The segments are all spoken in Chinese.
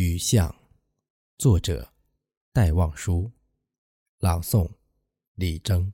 雨巷，作者戴望舒，朗诵李征。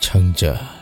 撑着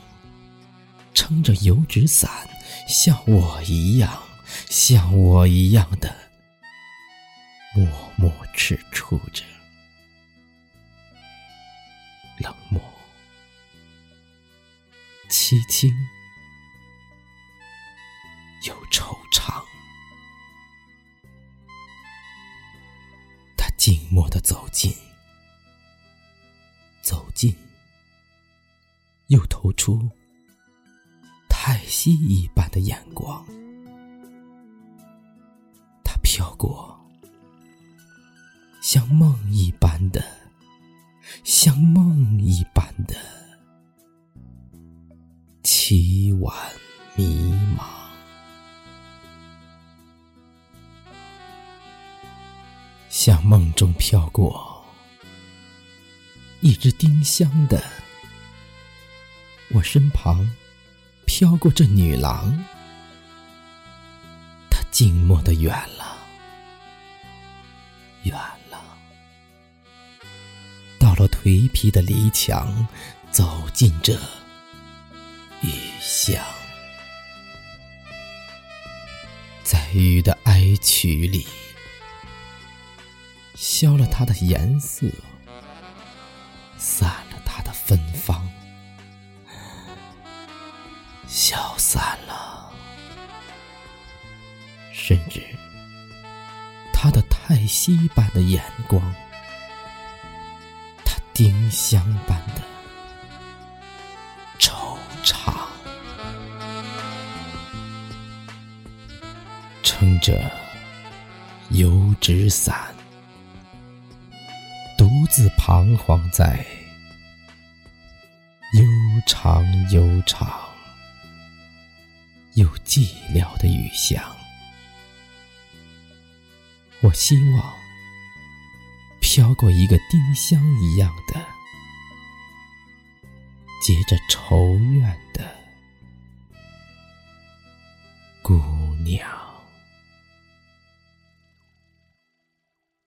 撑着油纸伞，像我一样，像我一样的默默踟蹰着，冷漠、凄清又惆怅。他静默的走近，走近。又投出太息一般的眼光，它飘过，像梦一般的，像梦一般的凄婉迷茫，像梦中飘过一只丁香的。我身旁飘过这女郎，她静默的远了，远了，到了颓皮的篱墙，走进这雨巷，在雨的哀曲里，消了它的颜色，散了它的芬芳。消散了，甚至他的叹息般的眼光，他丁香般的惆怅，撑着油纸伞，独自彷徨在悠长悠长。有寂寥的雨巷，我希望飘过一个丁香一样的结着愁怨的姑娘。